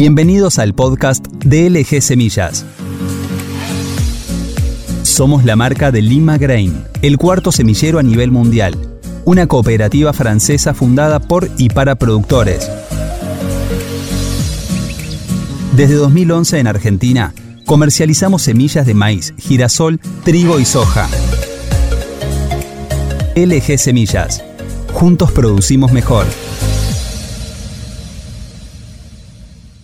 Bienvenidos al podcast de LG Semillas. Somos la marca de Lima Grain, el cuarto semillero a nivel mundial, una cooperativa francesa fundada por y para productores. Desde 2011 en Argentina, comercializamos semillas de maíz, girasol, trigo y soja. LG Semillas. Juntos producimos mejor.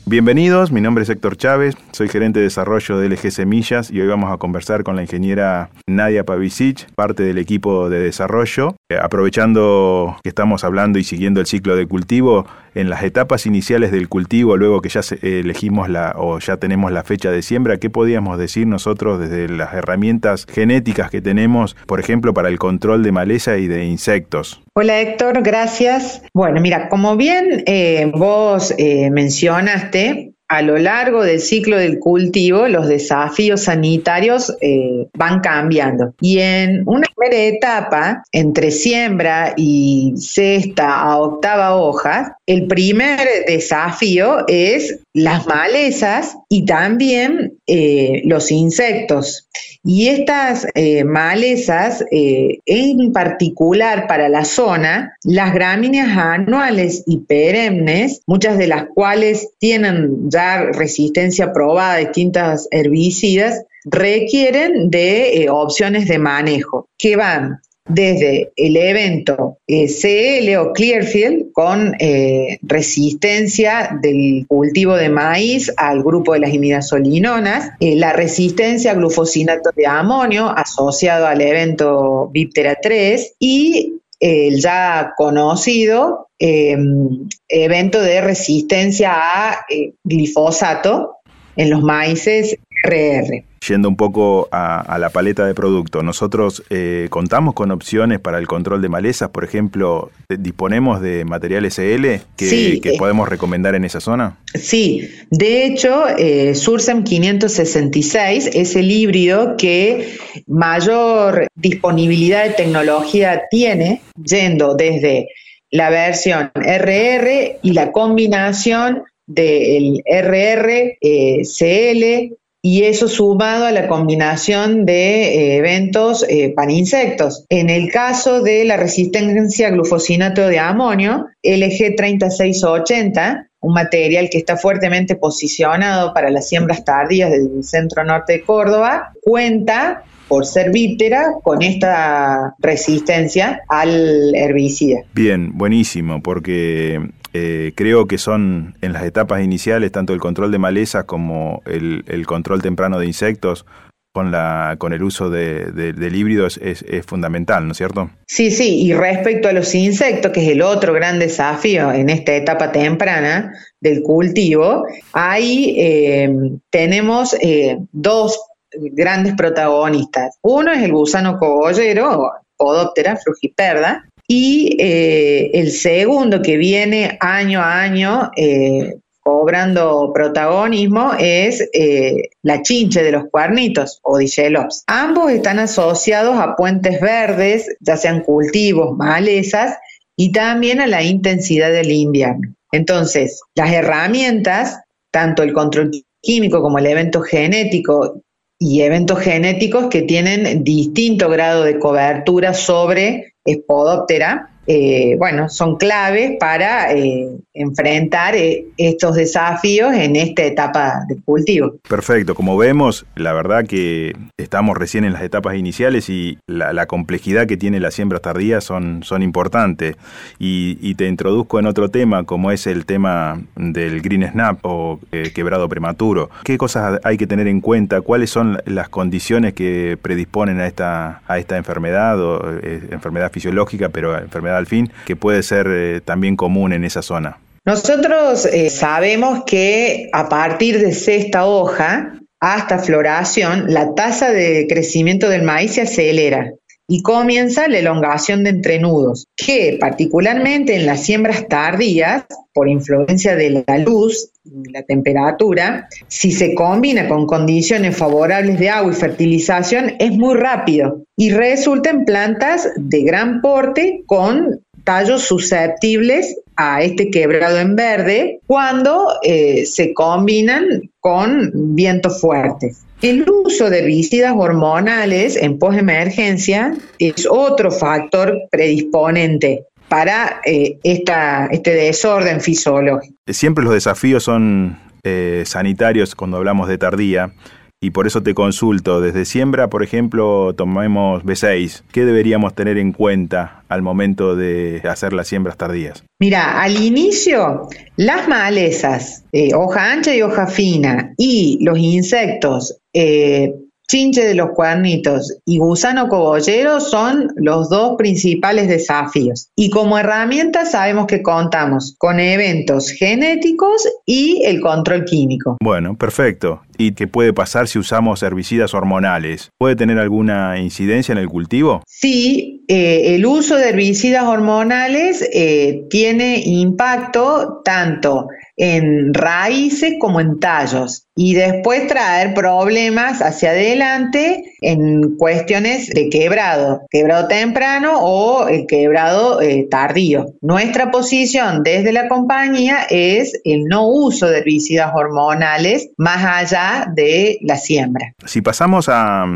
Bienvenidos, mi nombre es Héctor Chávez, soy gerente de desarrollo de LG Semillas y hoy vamos a conversar con la ingeniera Nadia Pavicic, parte del equipo de desarrollo. Eh, aprovechando que estamos hablando y siguiendo el ciclo de cultivo, en las etapas iniciales del cultivo, luego que ya elegimos la o ya tenemos la fecha de siembra, ¿qué podíamos decir nosotros desde las herramientas genéticas que tenemos, por ejemplo, para el control de maleza y de insectos? Hola Héctor, gracias. Bueno, mira, como bien eh, vos eh, mencionaste, a lo largo del ciclo del cultivo los desafíos sanitarios eh, van cambiando. Y en una primera etapa, entre siembra y sexta a octava hoja, el primer desafío es las malezas y también eh, los insectos. Y estas eh, malezas, en particular para la zona, las gramíneas anuales y perennes, muchas de las cuales tienen resistencia probada a distintas herbicidas, requieren de eh, opciones de manejo que van desde el evento eh, CL o Clearfield con eh, resistencia del cultivo de maíz al grupo de las imidazolinonas, la resistencia a glufosinato de amonio asociado al evento Biptera 3 y el ya conocido em, evento de resistencia a eh, glifosato en los maíces RR. Yendo un poco a, la paleta de productos, nosotros eh, contamos con opciones para el control de malezas, por ejemplo, disponemos de material SL que, que eh, podemos recomendar en esa zona. Sí, de hecho, eh, Sursem 566 es el híbrido que mayor disponibilidad de tecnología tiene, yendo desde la versión RR y la combinación del RR, CL, y eso sumado a la combinación de eh, eventos eh, para insectos. En el caso de la resistencia a glufosinato de amonio, LG 3680, un material que está fuertemente posicionado para las siembras tardías del centro norte de Córdoba, cuenta por ser vítera con esta resistencia al herbicida. Bien, buenísimo, porque eh, creo que son en las etapas iniciales tanto el control de malezas como el, control temprano de insectos con, la, con el uso de, del híbrido es, fundamental, ¿no es cierto? Sí, sí, y respecto a los insectos, que es el otro gran desafío en esta etapa temprana del cultivo, ahí eh, tenemos eh, dos grandes protagonistas. Uno es el gusano cogollero, Podóptera frugiperda, y eh, el segundo que viene año a año eh, cobrando protagonismo es eh, la chinche de los cuernitos o digelops. Ambos están asociados a puentes verdes, ya sean cultivos, malezas, y también a la intensidad del invierno. Entonces, las herramientas, tanto el control químico como el evento genético y eventos genéticos que tienen distinto grado de cobertura sobre Spodoptera, eh, bueno, son claves para eh, enfrentar eh, estos desafíos en esta etapa de cultivo. Perfecto, como vemos, la verdad que estamos recién en las etapas iniciales y la, complejidad que tiene la siembra tardía son, son importantes. Y, te introduzco en otro tema, como es el tema del green snap o quebrado prematuro. ¿Qué cosas hay que tener en cuenta? ¿Cuáles son las condiciones que predisponen a esta, a esta enfermedad o enfermedad fisiológica, pero enfermedad al fin, que puede ser eh, también común en esa zona. Nosotros eh, sabemos que a partir de sexta hoja hasta floración, la tasa de crecimiento del maíz se acelera y comienza la elongación de entrenudos, que particularmente en las siembras tardías, por influencia de la luz y la temperatura, si se combina con condiciones favorables de agua y fertilización, es muy rápido y resulta en plantas de gran porte con tallos susceptibles a este quebrado en verde cuando eh, se combinan con vientos fuertes. El uso de herbicidas hormonales en posemergencia es otro factor predisponente para eh, esta, este desorden fisiológico. Siempre los desafíos son eh, sanitarios cuando hablamos de tardía y por eso te consulto, desde siembra, por ejemplo, tomemos B6, ¿qué deberíamos tener en cuenta al momento de hacer las siembras tardías? Mira, al inicio, las malezas, eh, hoja ancha y hoja fina, y los insectos eh, chinche de los cuernitos y gusano cogollero son los dos principales desafíos. Y como herramienta sabemos que contamos con eventos genéticos y el control químico. Bueno, perfecto. ¿Y qué puede pasar si usamos herbicidas hormonales? ¿Puede tener alguna incidencia en el cultivo? Sí, eh, el uso de herbicidas hormonales eh, tiene impacto tanto en raíces como en tallos y después traer problemas hacia adelante en cuestiones de quebrado, quebrado temprano o el quebrado eh, tardío. Nuestra posición desde la compañía es el no uso de herbicidas hormonales más allá de la siembra. Si pasamos a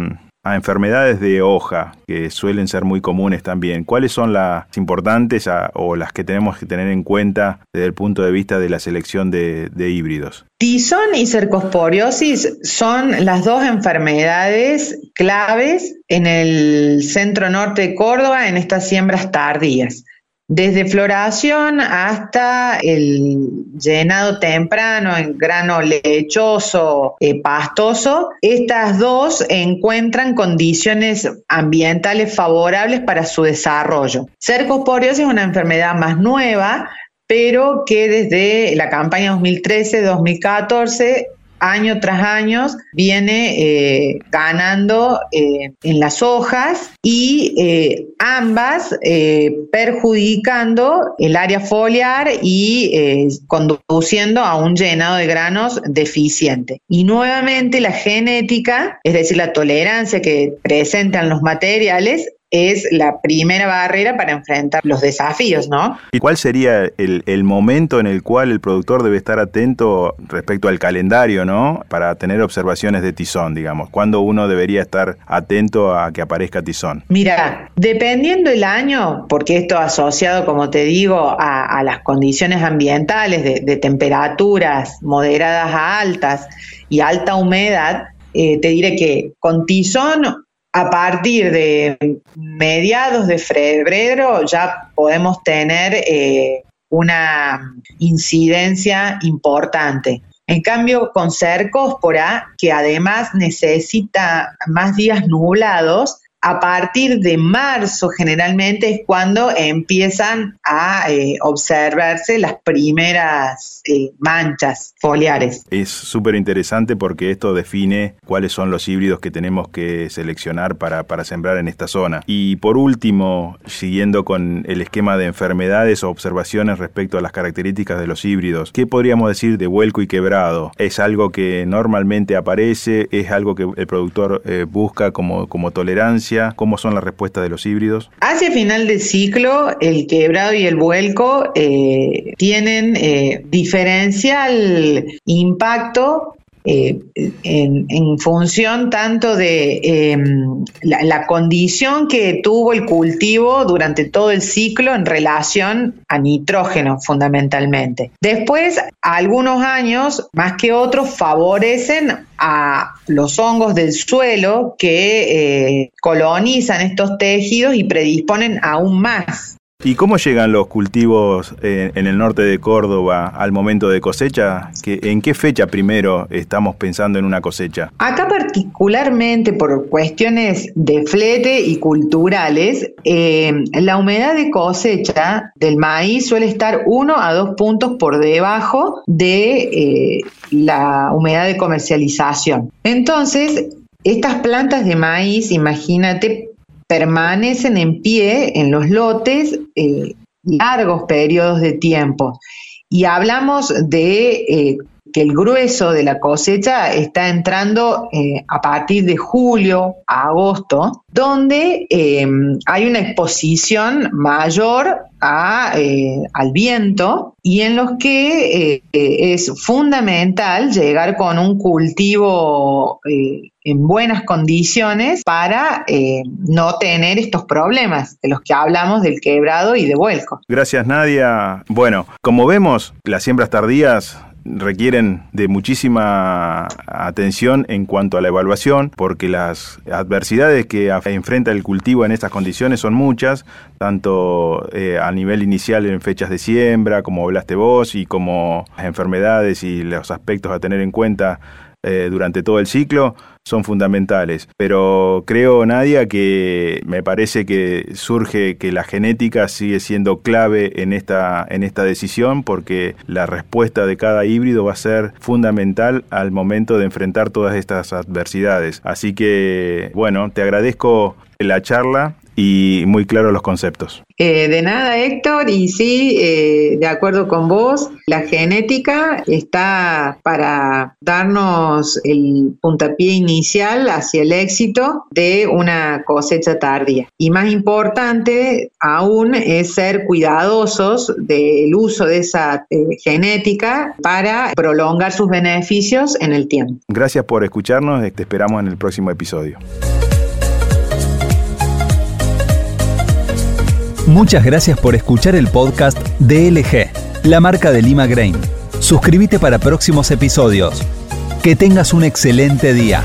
a enfermedades de hoja, que suelen ser muy comunes también, ¿cuáles son las importantes o las que tenemos que tener en cuenta desde el punto de vista de la selección de, de híbridos? Tizón y cercosporiosis son las dos enfermedades claves en el centro norte de Córdoba en estas siembras tardías. Desde floración hasta el llenado temprano en grano lechoso, eh, pastoso, estas dos encuentran condiciones ambientales favorables para su desarrollo. Cercosporiosis es una enfermedad más nueva, pero que desde la campaña 2013-2014 año tras año viene eh, ganando eh, en las hojas y eh, ambas perjudicando el área foliar y conduciendo a un llenado de granos deficiente. Y nuevamente la genética, es decir, la tolerancia que presentan los materiales, es la primera barrera para enfrentar los desafíos, ¿no? ¿Y cuál sería el, momento en el cual el productor debe estar atento respecto al calendario, ¿no? Para tener observaciones de tizón, digamos. ¿Cuándo uno debería estar atento a que aparezca tizón? Mira, dependiendo el año, porque esto asociado, como te digo, a, las condiciones ambientales de, temperaturas moderadas a altas y alta humedad, eh, te diré que con tizón a partir de mediados de febrero ya podemos tener eh, una incidencia importante. En cambio, con cercóspora, que además necesita más días nublados, a partir de marzo generalmente es cuando empiezan a eh, observarse las primeras eh, manchas foliares. Es súper interesante porque esto define cuáles son los híbridos que tenemos que seleccionar para, para sembrar en esta zona. Y por último, siguiendo con el esquema de enfermedades o observaciones respecto a las características de los híbridos, ¿qué podríamos decir de vuelco y quebrado? ¿Es algo que normalmente aparece? ¿Es algo que el productor eh, busca como, como tolerancia? ¿Cómo son las respuestas de los híbridos? Hacia final de ciclo, el quebrado y el vuelco eh, tienen eh, diferencial impacto eh, en, función tanto de em, la, condición que tuvo el cultivo durante todo el ciclo en relación a nitrógeno fundamentalmente. Después, algunos años, más que otros, favorecen a los hongos del suelo que eh, colonizan estos tejidos y predisponen aún más ¿Y cómo llegan los cultivos eh, en el norte de Córdoba al momento de cosecha? ¿En qué fecha primero estamos pensando en una cosecha? Acá particularmente por cuestiones de flete y culturales, eh, la humedad de cosecha del maíz suele estar uno a dos puntos por debajo de eh, la humedad de comercialización. Entonces, estas plantas de maíz, imagínate, permanecen en pie en los lotes eh, largos periodos de tiempo. Y hablamos de eh, que el grueso de la cosecha está entrando eh, a partir de julio a agosto, donde eh, hay una exposición mayor eh, al viento y en los que es fundamental llegar con un cultivo en buenas condiciones para no tener estos problemas de los que hablamos del quebrado y de vuelco. Gracias Nadia. Bueno, como vemos, las siembras tardías requieren de muchísima atención en cuanto a la evaluación, porque las adversidades que enfrenta el cultivo en estas condiciones son muchas, tanto eh, a nivel inicial en fechas de siembra, como hablaste vos, y como las enfermedades y los aspectos a tener en cuenta eh, durante todo el ciclo son fundamentales. Pero creo, Nadia, que me parece que surge que la genética sigue siendo clave en esta, en esta decisión porque la respuesta de cada híbrido va a ser fundamental al momento de enfrentar todas estas adversidades. Así que, bueno, te agradezco la charla y muy claros los conceptos. Eh, de nada, Héctor, y sí, eh, de acuerdo con vos, la genética está para darnos el puntapié inicial hacia el éxito de una cosecha tardía. Y más importante aún es ser cuidadosos del uso de esa eh, genética para prolongar sus beneficios en el tiempo. Gracias por escucharnos, te esperamos en el próximo episodio. Muchas gracias por escuchar el podcast DLG, la marca de Lima Grain. Suscríbete para próximos episodios. Que tengas un excelente día.